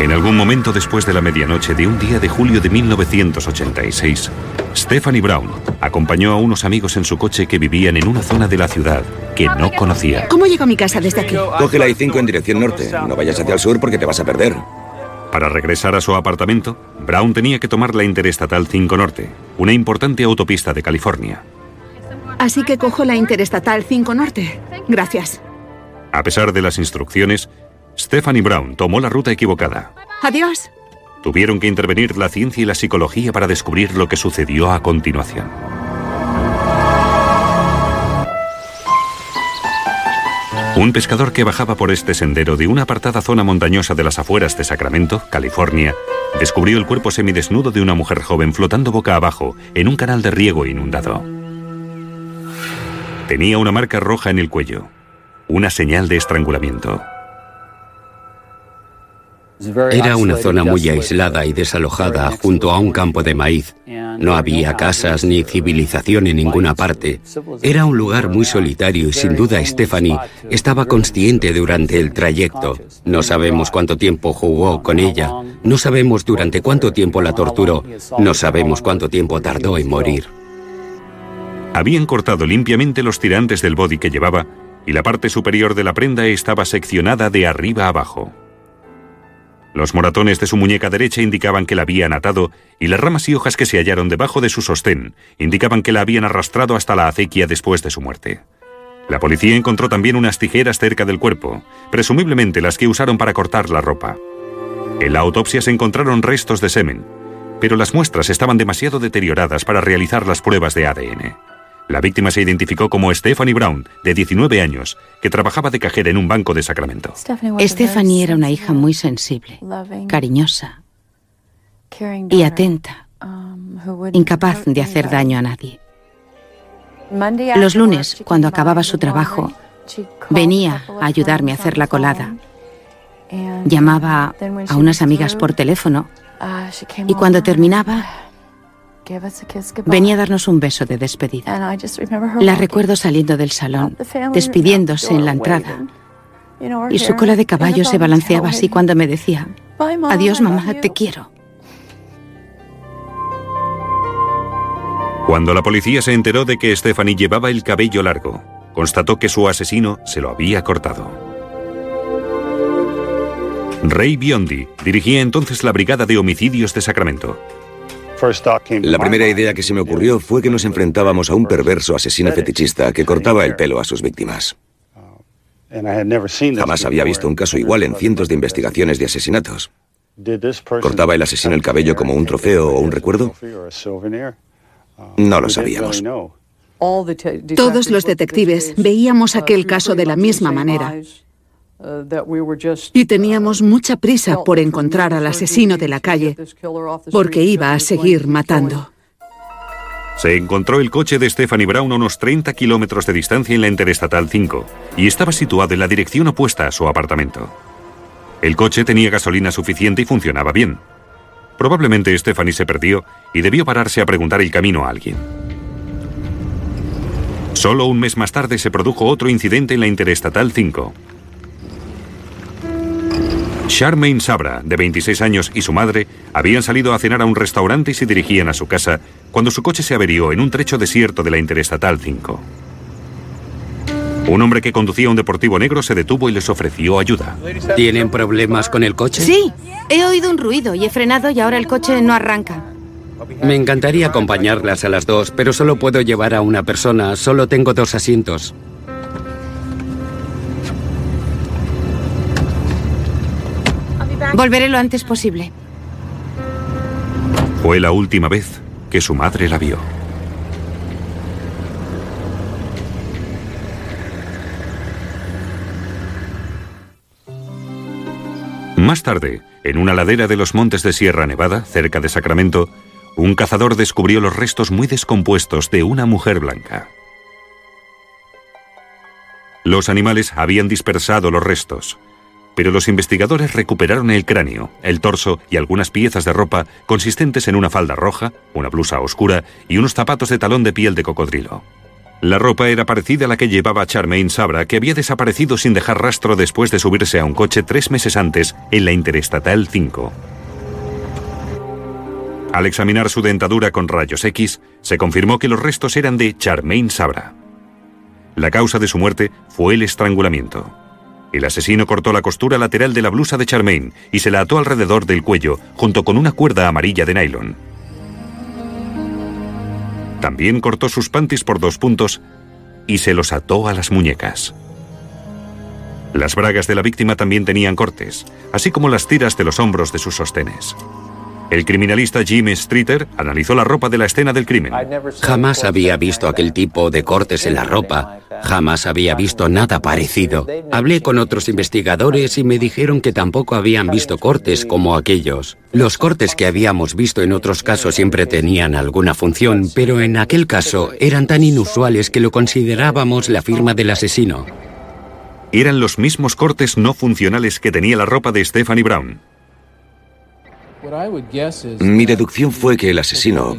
En algún momento después de la medianoche de un día de julio de 1986, Stephanie Brown acompañó a unos amigos en su coche que vivían en una zona de la ciudad que no conocía. ¿Cómo llego a mi casa desde aquí? Coge la I-5 en dirección norte. No vayas hacia el sur porque te vas a perder. Para regresar a su apartamento, Brown tenía que tomar la Interestatal 5 Norte, una importante autopista de California. Así que cojo la Interestatal 5 Norte. Gracias. A pesar de las instrucciones, Stephanie Brown tomó la ruta equivocada. Adiós. Tuvieron que intervenir la ciencia y la psicología para descubrir lo que sucedió a continuación. Un pescador que bajaba por este sendero de una apartada zona montañosa de las afueras de Sacramento, California, descubrió el cuerpo semidesnudo de una mujer joven flotando boca abajo en un canal de riego inundado. Tenía una marca roja en el cuello, una señal de estrangulamiento. Era una zona muy aislada y desalojada junto a un campo de maíz. No había casas ni civilización en ninguna parte. Era un lugar muy solitario y sin duda Stephanie estaba consciente durante el trayecto. No sabemos cuánto tiempo jugó con ella. No sabemos durante cuánto tiempo la torturó. No sabemos cuánto tiempo tardó en morir. Habían cortado limpiamente los tirantes del body que llevaba y la parte superior de la prenda estaba seccionada de arriba abajo. Los moratones de su muñeca derecha indicaban que la habían atado y las ramas y hojas que se hallaron debajo de su sostén indicaban que la habían arrastrado hasta la acequia después de su muerte. La policía encontró también unas tijeras cerca del cuerpo, presumiblemente las que usaron para cortar la ropa. En la autopsia se encontraron restos de semen, pero las muestras estaban demasiado deterioradas para realizar las pruebas de ADN. La víctima se identificó como Stephanie Brown, de 19 años, que trabajaba de cajera en un banco de Sacramento. Stephanie era una hija muy sensible, cariñosa y atenta, incapaz de hacer daño a nadie. Los lunes, cuando acababa su trabajo, venía a ayudarme a hacer la colada. Llamaba a unas amigas por teléfono y cuando terminaba Venía a darnos un beso de despedida. La recuerdo saliendo del salón, despidiéndose en la entrada. Y su cola de caballo se balanceaba así cuando me decía, adiós mamá, te quiero. Cuando la policía se enteró de que Stephanie llevaba el cabello largo, constató que su asesino se lo había cortado. Ray Biondi dirigía entonces la Brigada de Homicidios de Sacramento. La primera idea que se me ocurrió fue que nos enfrentábamos a un perverso asesino fetichista que cortaba el pelo a sus víctimas. Jamás había visto un caso igual en cientos de investigaciones de asesinatos. ¿Cortaba el asesino el cabello como un trofeo o un recuerdo? No lo sabíamos. Todos los detectives veíamos aquel caso de la misma manera. Y teníamos mucha prisa por encontrar al asesino de la calle, porque iba a seguir matando. Se encontró el coche de Stephanie Brown a unos 30 kilómetros de distancia en la Interestatal 5 y estaba situado en la dirección opuesta a su apartamento. El coche tenía gasolina suficiente y funcionaba bien. Probablemente Stephanie se perdió y debió pararse a preguntar el camino a alguien. Solo un mes más tarde se produjo otro incidente en la Interestatal 5. Charmaine Sabra, de 26 años, y su madre habían salido a cenar a un restaurante y se dirigían a su casa cuando su coche se averió en un trecho desierto de la Interestatal 5. Un hombre que conducía un deportivo negro se detuvo y les ofreció ayuda. ¿Tienen problemas con el coche? Sí, he oído un ruido y he frenado y ahora el coche no arranca. Me encantaría acompañarlas a las dos, pero solo puedo llevar a una persona, solo tengo dos asientos. Volveré lo antes posible. Fue la última vez que su madre la vio. Más tarde, en una ladera de los montes de Sierra Nevada, cerca de Sacramento, un cazador descubrió los restos muy descompuestos de una mujer blanca. Los animales habían dispersado los restos, pero los investigadores recuperaron el cráneo, el torso y algunas piezas de ropa consistentes en una falda roja, una blusa oscura y unos zapatos de talón de piel de cocodrilo. La ropa era parecida a la que llevaba Charmaine Sabra, que había desaparecido sin dejar rastro después de subirse a un coche tres meses antes en la Interestatal 5. Al examinar su dentadura con rayos X, se confirmó que los restos eran de Charmaine Sabra. La causa de su muerte fue el estrangulamiento. El asesino cortó la costura lateral de la blusa de Charmaine y se la ató alrededor del cuello junto con una cuerda amarilla de nylon. También cortó sus panties por dos puntos y se los ató a las muñecas. Las bragas de la víctima también tenían cortes, así como las tiras de los hombros de sus sostenes. El criminalista Jim Streeter analizó la ropa de la escena del crimen. Jamás había visto aquel tipo de cortes en la ropa. Jamás había visto nada parecido. Hablé con otros investigadores y me dijeron que tampoco habían visto cortes como aquellos. Los cortes que habíamos visto en otros casos siempre tenían alguna función, pero en aquel caso eran tan inusuales que lo considerábamos la firma del asesino. Eran los mismos cortes no funcionales que tenía la ropa de Stephanie Brown. Mi deducción fue que el asesino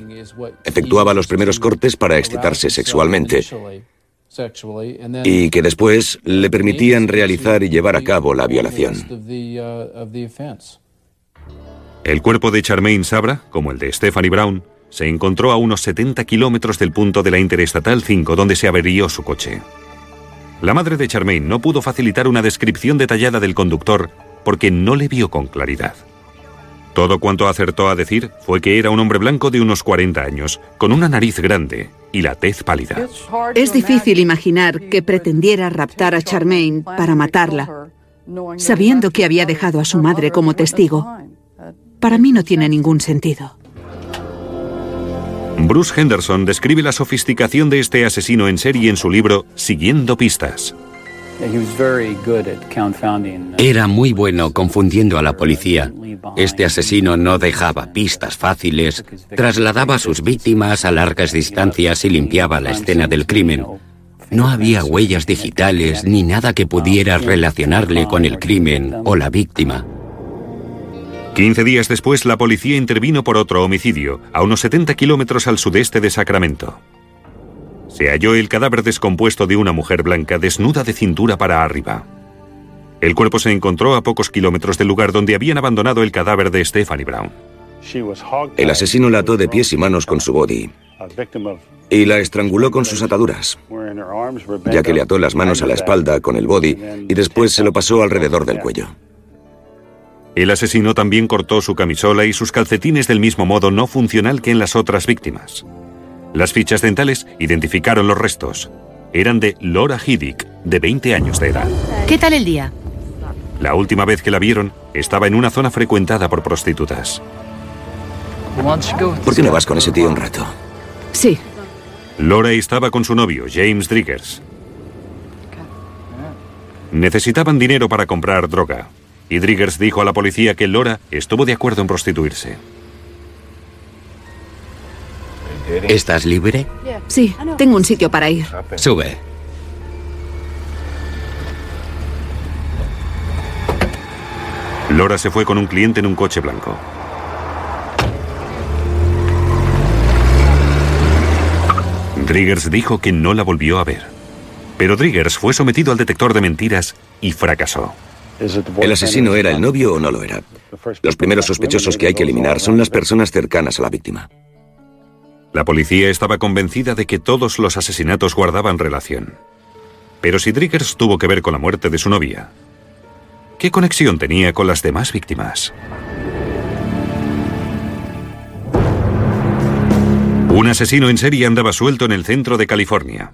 efectuaba los primeros cortes para excitarse sexualmente y que después le permitían realizar y llevar a cabo la violación. El cuerpo de Charmaine Sabra, como el de Stephanie Brown, se encontró a unos 70 kilómetros del punto de la Interestatal 5 donde se averió su coche. La madre de Charmaine no pudo facilitar una descripción detallada del conductor porque no le vio con claridad. Todo cuanto acertó a decir fue que era un hombre blanco de unos 40 años, con una nariz grande y la tez pálida. Es difícil imaginar que pretendiera raptar a Charmaine para matarla, sabiendo que había dejado a su madre como testigo. Para mí no tiene ningún sentido. Bruce Henderson describe la sofisticación de este asesino en serie en su libro Siguiendo pistas. Era muy bueno confundiendo a la policía. Este asesino no dejaba pistas fáciles, trasladaba a sus víctimas a largas distancias y limpiaba la escena del crimen. No había huellas digitales ni nada que pudiera relacionarle con el crimen o la víctima. 15 días después, la policía intervino por otro homicidio, a unos 70 kilómetros al sudeste de Sacramento se halló el cadáver descompuesto de una mujer blanca desnuda de cintura para arriba. El cuerpo se encontró a pocos kilómetros del lugar donde habían abandonado el cadáver de Stephanie Brown. El asesino la ató de pies y manos con su body y la estranguló con sus ataduras, ya que le ató las manos a la espalda con el body y después se lo pasó alrededor del cuello. El asesino también cortó su camisola y sus calcetines del mismo modo no funcional que en las otras víctimas. Las fichas dentales identificaron los restos. Eran de Laura Hiddick, de 20 años de edad. ¿Qué tal el día? La última vez que la vieron, estaba en una zona frecuentada por prostitutas. ¿Por qué no vas con ese tío un rato? Sí. Laura estaba con su novio, James Driggers. Necesitaban dinero para comprar droga, y Driggers dijo a la policía que Laura estuvo de acuerdo en prostituirse. ¿Estás libre? Sí, tengo un sitio para ir. Sube. Lora se fue con un cliente en un coche blanco. Driggers dijo que no la volvió a ver. Pero Driggers fue sometido al detector de mentiras y fracasó. ¿El asesino era el novio o no lo era? Los primeros sospechosos que hay que eliminar son las personas cercanas a la víctima. La policía estaba convencida de que todos los asesinatos guardaban relación. Pero si Driggers tuvo que ver con la muerte de su novia, ¿qué conexión tenía con las demás víctimas? Un asesino en serie andaba suelto en el centro de California.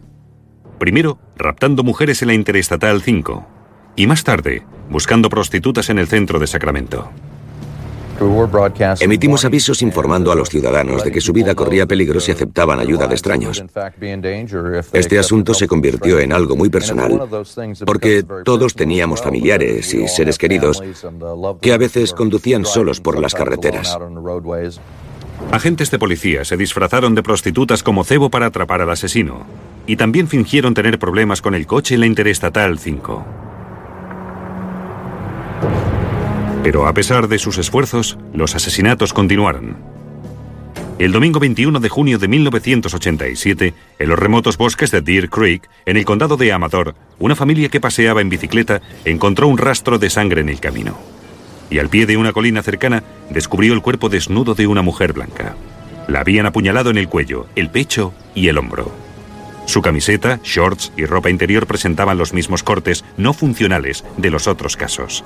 Primero, raptando mujeres en la Interestatal 5, y más tarde, buscando prostitutas en el centro de Sacramento. Emitimos avisos informando a los ciudadanos de que su vida corría peligro si aceptaban ayuda de extraños. Este asunto se convirtió en algo muy personal, porque todos teníamos familiares y seres queridos que a veces conducían solos por las carreteras. Agentes de policía se disfrazaron de prostitutas como cebo para atrapar al asesino, y también fingieron tener problemas con el coche en la Interestatal 5. Pero a pesar de sus esfuerzos, los asesinatos continuaron. El domingo 21 de junio de 1987, en los remotos bosques de Deer Creek, en el condado de Amador, una familia que paseaba en bicicleta encontró un rastro de sangre en el camino. Y al pie de una colina cercana descubrió el cuerpo desnudo de una mujer blanca. La habían apuñalado en el cuello, el pecho y el hombro. Su camiseta, shorts y ropa interior presentaban los mismos cortes no funcionales de los otros casos.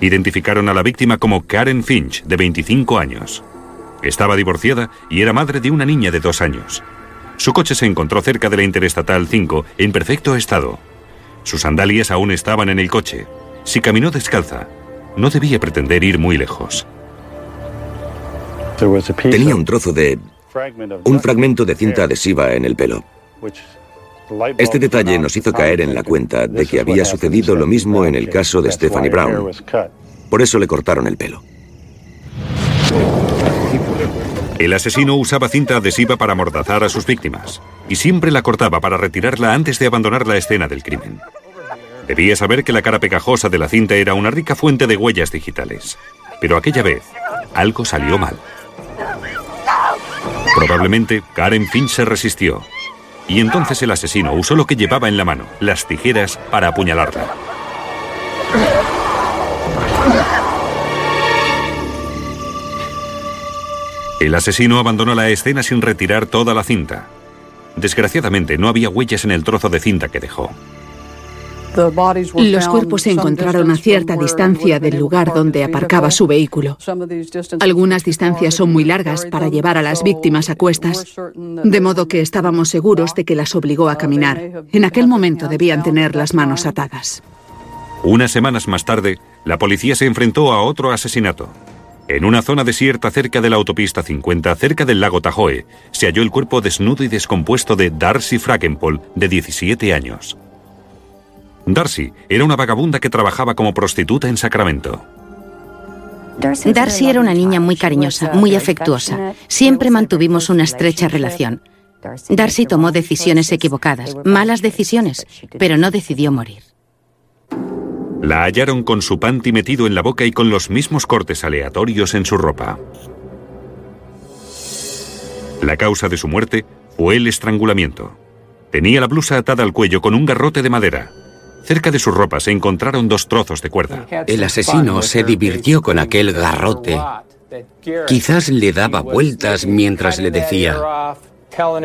Identificaron a la víctima como Karen Finch, de 25 años. Estaba divorciada y era madre de una niña de dos años. Su coche se encontró cerca de la Interestatal 5 en perfecto estado. Sus sandalias aún estaban en el coche. Si caminó descalza, no debía pretender ir muy lejos. Tenía un trozo de... un fragmento de cinta adhesiva en el pelo. Este detalle nos hizo caer en la cuenta de que había sucedido lo mismo en el caso de Stephanie Brown. Por eso le cortaron el pelo. El asesino usaba cinta adhesiva para amordazar a sus víctimas y siempre la cortaba para retirarla antes de abandonar la escena del crimen. Debía saber que la cara pegajosa de la cinta era una rica fuente de huellas digitales. Pero aquella vez, algo salió mal. Probablemente Karen Finch se resistió. Y entonces el asesino usó lo que llevaba en la mano, las tijeras, para apuñalarla. El asesino abandonó la escena sin retirar toda la cinta. Desgraciadamente no había huellas en el trozo de cinta que dejó. Los cuerpos se encontraron a cierta distancia del lugar donde aparcaba su vehículo. Algunas distancias son muy largas para llevar a las víctimas a cuestas, de modo que estábamos seguros de que las obligó a caminar. En aquel momento debían tener las manos atadas. Unas semanas más tarde, la policía se enfrentó a otro asesinato. En una zona desierta cerca de la autopista 50, cerca del lago Tahoe, se halló el cuerpo desnudo y descompuesto de Darcy Fragenpol, de 17 años. Darcy era una vagabunda que trabajaba como prostituta en Sacramento. Darcy era una niña muy cariñosa, muy afectuosa. Siempre mantuvimos una estrecha relación. Darcy tomó decisiones equivocadas, malas decisiones, pero no decidió morir. La hallaron con su panty metido en la boca y con los mismos cortes aleatorios en su ropa. La causa de su muerte fue el estrangulamiento. Tenía la blusa atada al cuello con un garrote de madera. Cerca de su ropa se encontraron dos trozos de cuerda. El asesino se divirtió con aquel garrote. Quizás le daba vueltas mientras le decía,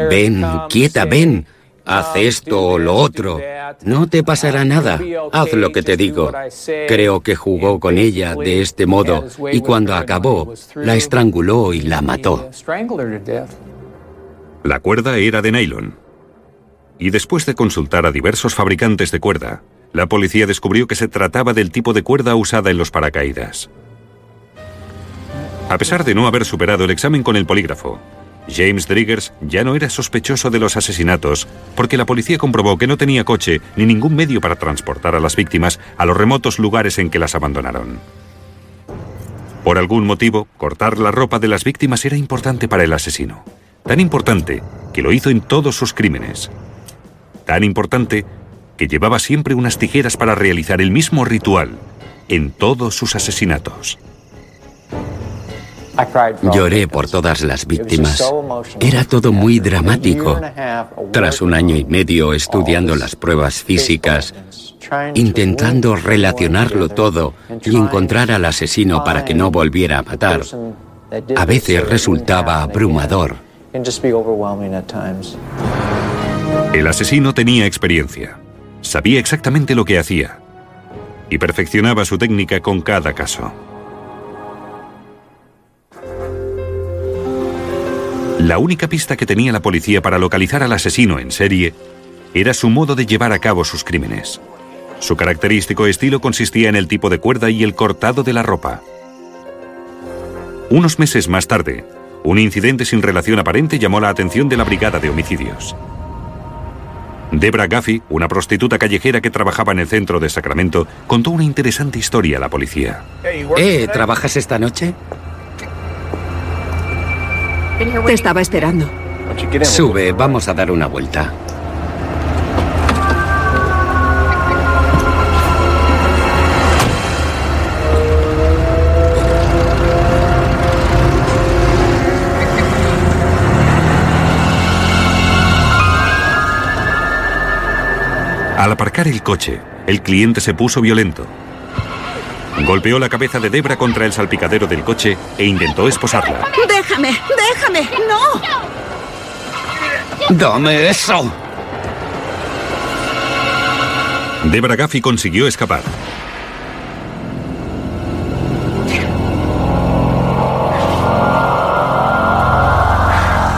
ven, quieta, ven, haz esto o lo otro. No te pasará nada. Haz lo que te digo. Creo que jugó con ella de este modo y cuando acabó, la estranguló y la mató. La cuerda era de nylon. Y después de consultar a diversos fabricantes de cuerda, la policía descubrió que se trataba del tipo de cuerda usada en los paracaídas. A pesar de no haber superado el examen con el polígrafo, James Driggers ya no era sospechoso de los asesinatos porque la policía comprobó que no tenía coche ni ningún medio para transportar a las víctimas a los remotos lugares en que las abandonaron. Por algún motivo, cortar la ropa de las víctimas era importante para el asesino. Tan importante que lo hizo en todos sus crímenes. Tan importante que llevaba siempre unas tijeras para realizar el mismo ritual en todos sus asesinatos. Lloré por todas las víctimas. Era todo muy dramático. Tras un año y medio estudiando las pruebas físicas, intentando relacionarlo todo y encontrar al asesino para que no volviera a matar, a veces resultaba abrumador. El asesino tenía experiencia. Sabía exactamente lo que hacía y perfeccionaba su técnica con cada caso. La única pista que tenía la policía para localizar al asesino en serie era su modo de llevar a cabo sus crímenes. Su característico estilo consistía en el tipo de cuerda y el cortado de la ropa. Unos meses más tarde, un incidente sin relación aparente llamó la atención de la brigada de homicidios. Debra Gaffey, una prostituta callejera que trabajaba en el centro de Sacramento, contó una interesante historia a la policía. ¿Eh? ¿Trabajas esta noche? Te estaba esperando. Sube, vamos a dar una vuelta. Al aparcar el coche, el cliente se puso violento. Golpeó la cabeza de Debra contra el salpicadero del coche e intentó esposarla. ¡Déjame! ¡Déjame! ¡No! ¡Dame eso! Debra Gaffy consiguió escapar.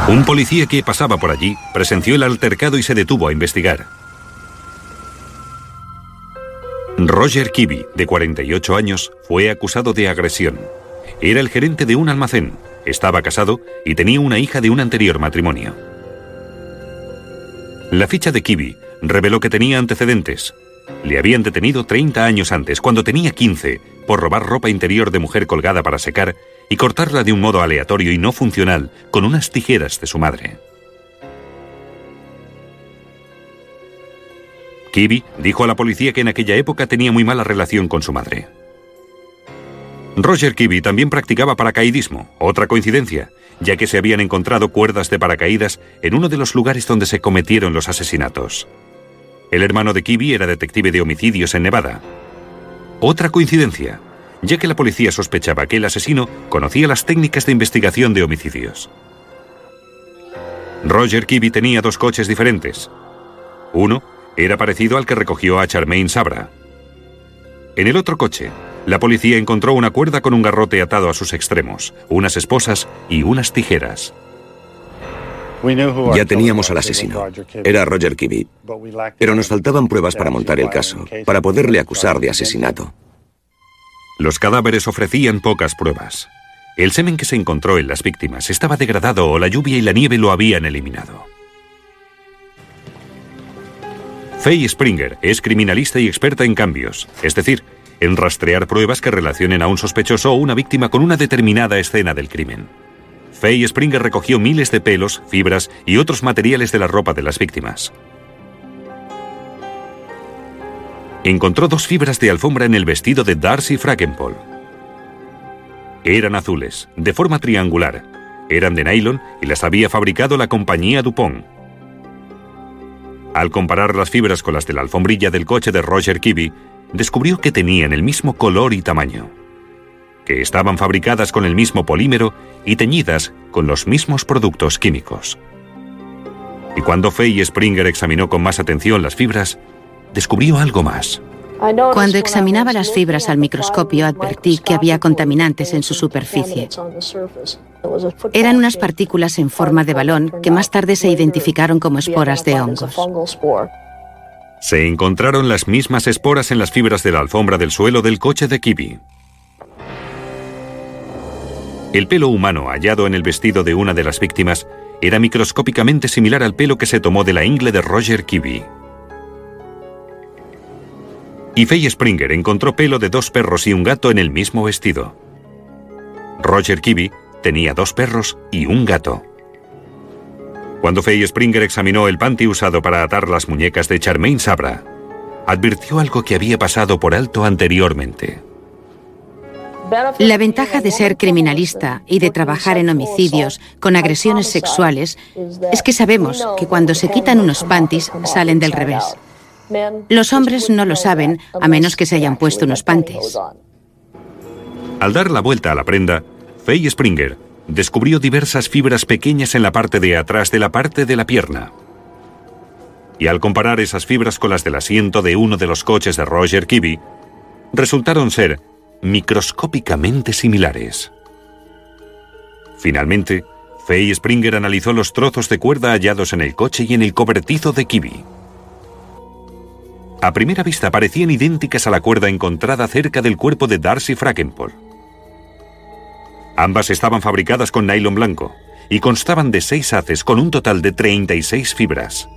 Un policía que pasaba por allí presenció el altercado y se detuvo a investigar. Roger Kibby, de 48 años, fue acusado de agresión. Era el gerente de un almacén, estaba casado y tenía una hija de un anterior matrimonio. La ficha de Kibby reveló que tenía antecedentes. Le habían detenido 30 años antes, cuando tenía 15, por robar ropa interior de mujer colgada para secar y cortarla de un modo aleatorio y no funcional con unas tijeras de su madre. Kibby dijo a la policía que en aquella época tenía muy mala relación con su madre. Roger Kibby también practicaba paracaidismo, otra coincidencia, ya que se habían encontrado cuerdas de paracaídas en uno de los lugares donde se cometieron los asesinatos. El hermano de Kibby era detective de homicidios en Nevada. Otra coincidencia, ya que la policía sospechaba que el asesino conocía las técnicas de investigación de homicidios. Roger Kibby tenía dos coches diferentes. Uno era parecido al que recogió a Charmaine Sabra. En el otro coche, la policía encontró una cuerda con un garrote atado a sus extremos, unas esposas y unas tijeras. Ya teníamos al asesino. Era Roger Kibby. Pero nos faltaban pruebas para montar el caso, para poderle acusar de asesinato. Los cadáveres ofrecían pocas pruebas. El semen que se encontró en las víctimas estaba degradado o la lluvia y la nieve lo habían eliminado. Faye Springer es criminalista y experta en cambios, es decir, en rastrear pruebas que relacionen a un sospechoso o una víctima con una determinada escena del crimen. Faye Springer recogió miles de pelos, fibras y otros materiales de la ropa de las víctimas. Encontró dos fibras de alfombra en el vestido de Darcy Frackenpole. Eran azules, de forma triangular, eran de nylon y las había fabricado la compañía Dupont. Al comparar las fibras con las de la alfombrilla del coche de Roger Kibby, descubrió que tenían el mismo color y tamaño, que estaban fabricadas con el mismo polímero y teñidas con los mismos productos químicos. Y cuando Faye Springer examinó con más atención las fibras, descubrió algo más. Cuando examinaba las fibras al microscopio advertí que había contaminantes en su superficie. Eran unas partículas en forma de balón que más tarde se identificaron como esporas de hongos. Se encontraron las mismas esporas en las fibras de la alfombra del suelo del coche de Kibi. El pelo humano hallado en el vestido de una de las víctimas era microscópicamente similar al pelo que se tomó de la ingle de Roger Kibi. Y Faye Springer encontró pelo de dos perros y un gato en el mismo vestido. Roger Kibby tenía dos perros y un gato. Cuando Faye Springer examinó el panty usado para atar las muñecas de Charmaine Sabra, advirtió algo que había pasado por alto anteriormente. La ventaja de ser criminalista y de trabajar en homicidios con agresiones sexuales es que sabemos que cuando se quitan unos panties salen del revés. Los hombres no lo saben a menos que se hayan puesto unos panties. Al dar la vuelta a la prenda, Faye Springer descubrió diversas fibras pequeñas en la parte de atrás de la parte de la pierna. Y al comparar esas fibras con las del asiento de uno de los coches de Roger Kibby, resultaron ser microscópicamente similares. Finalmente, Faye Springer analizó los trozos de cuerda hallados en el coche y en el cobertizo de Kibby. A primera vista parecían idénticas a la cuerda encontrada cerca del cuerpo de Darcy Frackenpole. Ambas estaban fabricadas con nylon blanco y constaban de seis haces con un total de 36 fibras.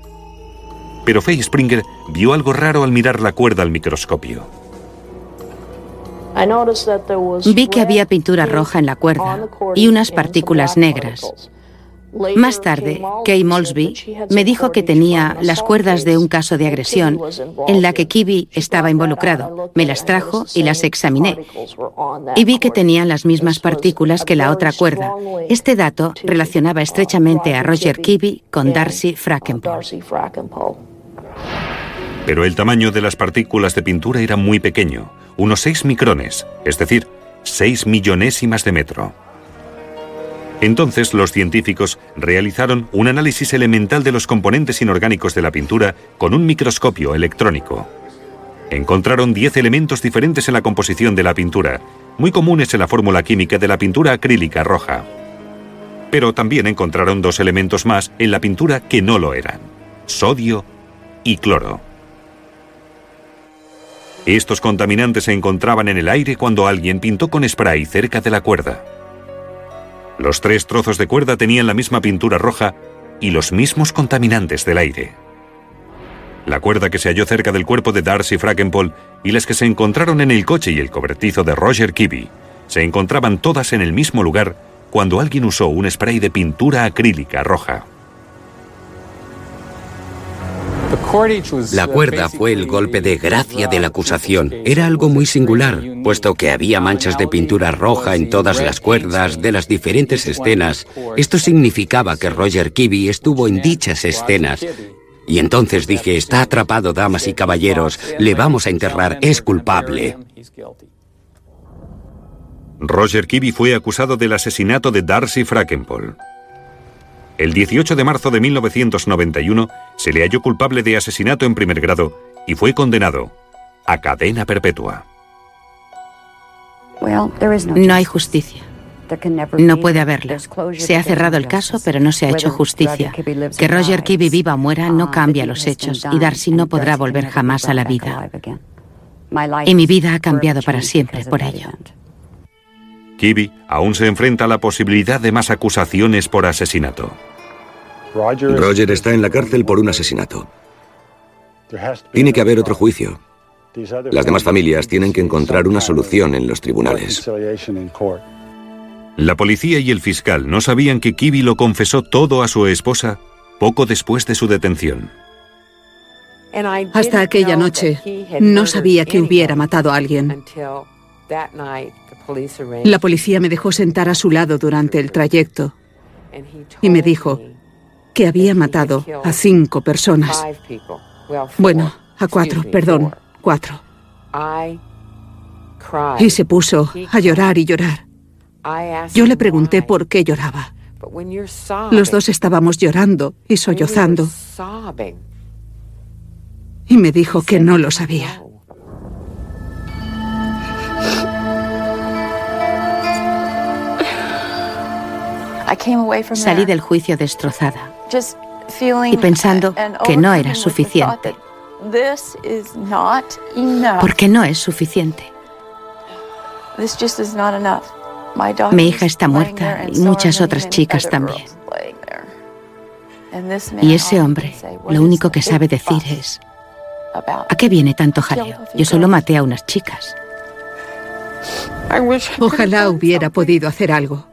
Pero Faye Springer vio algo raro al mirar la cuerda al microscopio. Vi que había pintura roja en la cuerda y unas partículas negras. Más tarde, Kay Molsby me dijo que tenía las cuerdas de un caso de agresión en la que Kibby estaba involucrado. Me las trajo y las examiné. Y vi que tenían las mismas partículas que la otra cuerda. Este dato relacionaba estrechamente a Roger Kibby con Darcy Frackenpole. Pero el tamaño de las partículas de pintura era muy pequeño, unos 6 micrones, es decir, 6 millonésimas de metro. Entonces los científicos realizaron un análisis elemental de los componentes inorgánicos de la pintura con un microscopio electrónico. Encontraron 10 elementos diferentes en la composición de la pintura, muy comunes en la fórmula química de la pintura acrílica roja. Pero también encontraron dos elementos más en la pintura que no lo eran, sodio y cloro. Estos contaminantes se encontraban en el aire cuando alguien pintó con spray cerca de la cuerda. Los tres trozos de cuerda tenían la misma pintura roja y los mismos contaminantes del aire. La cuerda que se halló cerca del cuerpo de Darcy Frackenpole y las que se encontraron en el coche y el cobertizo de Roger Kibbe se encontraban todas en el mismo lugar cuando alguien usó un spray de pintura acrílica roja. La cuerda fue el golpe de gracia de la acusación. Era algo muy singular, puesto que había manchas de pintura roja en todas las cuerdas de las diferentes escenas. Esto significaba que Roger Kibbe estuvo en dichas escenas. Y entonces dije, está atrapado, damas y caballeros, le vamos a enterrar, es culpable. Roger Kibbe fue acusado del asesinato de Darcy Frackenpole. El 18 de marzo de 1991 se le halló culpable de asesinato en primer grado y fue condenado a cadena perpetua. No hay justicia. No puede haberla. Se ha cerrado el caso, pero no se ha hecho justicia. Que Roger Kibbe viva o muera no cambia los hechos y Darcy no podrá volver jamás a la vida. Y mi vida ha cambiado para siempre por ello. Kibbe aún se enfrenta a la posibilidad de más acusaciones por asesinato. Roger está en la cárcel por un asesinato. Tiene que haber otro juicio. Las demás familias tienen que encontrar una solución en los tribunales. La policía y el fiscal no sabían que Kibi lo confesó todo a su esposa poco después de su detención. Hasta aquella noche no sabía que hubiera matado a alguien. La policía me dejó sentar a su lado durante el trayecto y me dijo, que había matado a cinco personas. Bueno, a cuatro, perdón, cuatro. Y se puso a llorar y llorar. Yo le pregunté por qué lloraba. Los dos estábamos llorando y sollozando. Y me dijo que no lo sabía. Salí del juicio destrozada y pensando que no era suficiente. Porque no es suficiente. Mi hija está muerta y muchas otras chicas también. Y ese hombre lo único que sabe decir es, ¿a qué viene tanto jaleo? Yo solo maté a unas chicas. Ojalá hubiera podido hacer algo.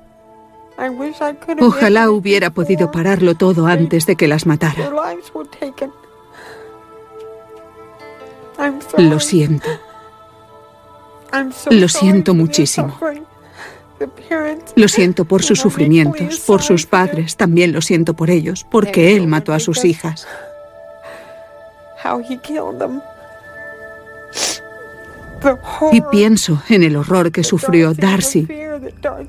Ojalá hubiera podido pararlo todo antes de que las matara. Lo siento. Lo siento muchísimo. Lo siento por sus sufrimientos, por sus padres, también lo siento por ellos, porque él mató a sus hijas. Y pienso en el horror que sufrió Darcy,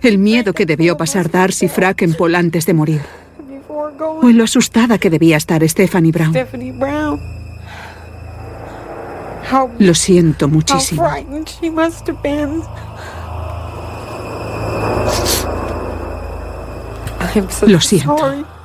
el miedo que debió pasar Darcy Frackenpole antes de morir, o en lo asustada que debía estar Stephanie Brown. Lo siento muchísimo. Lo siento.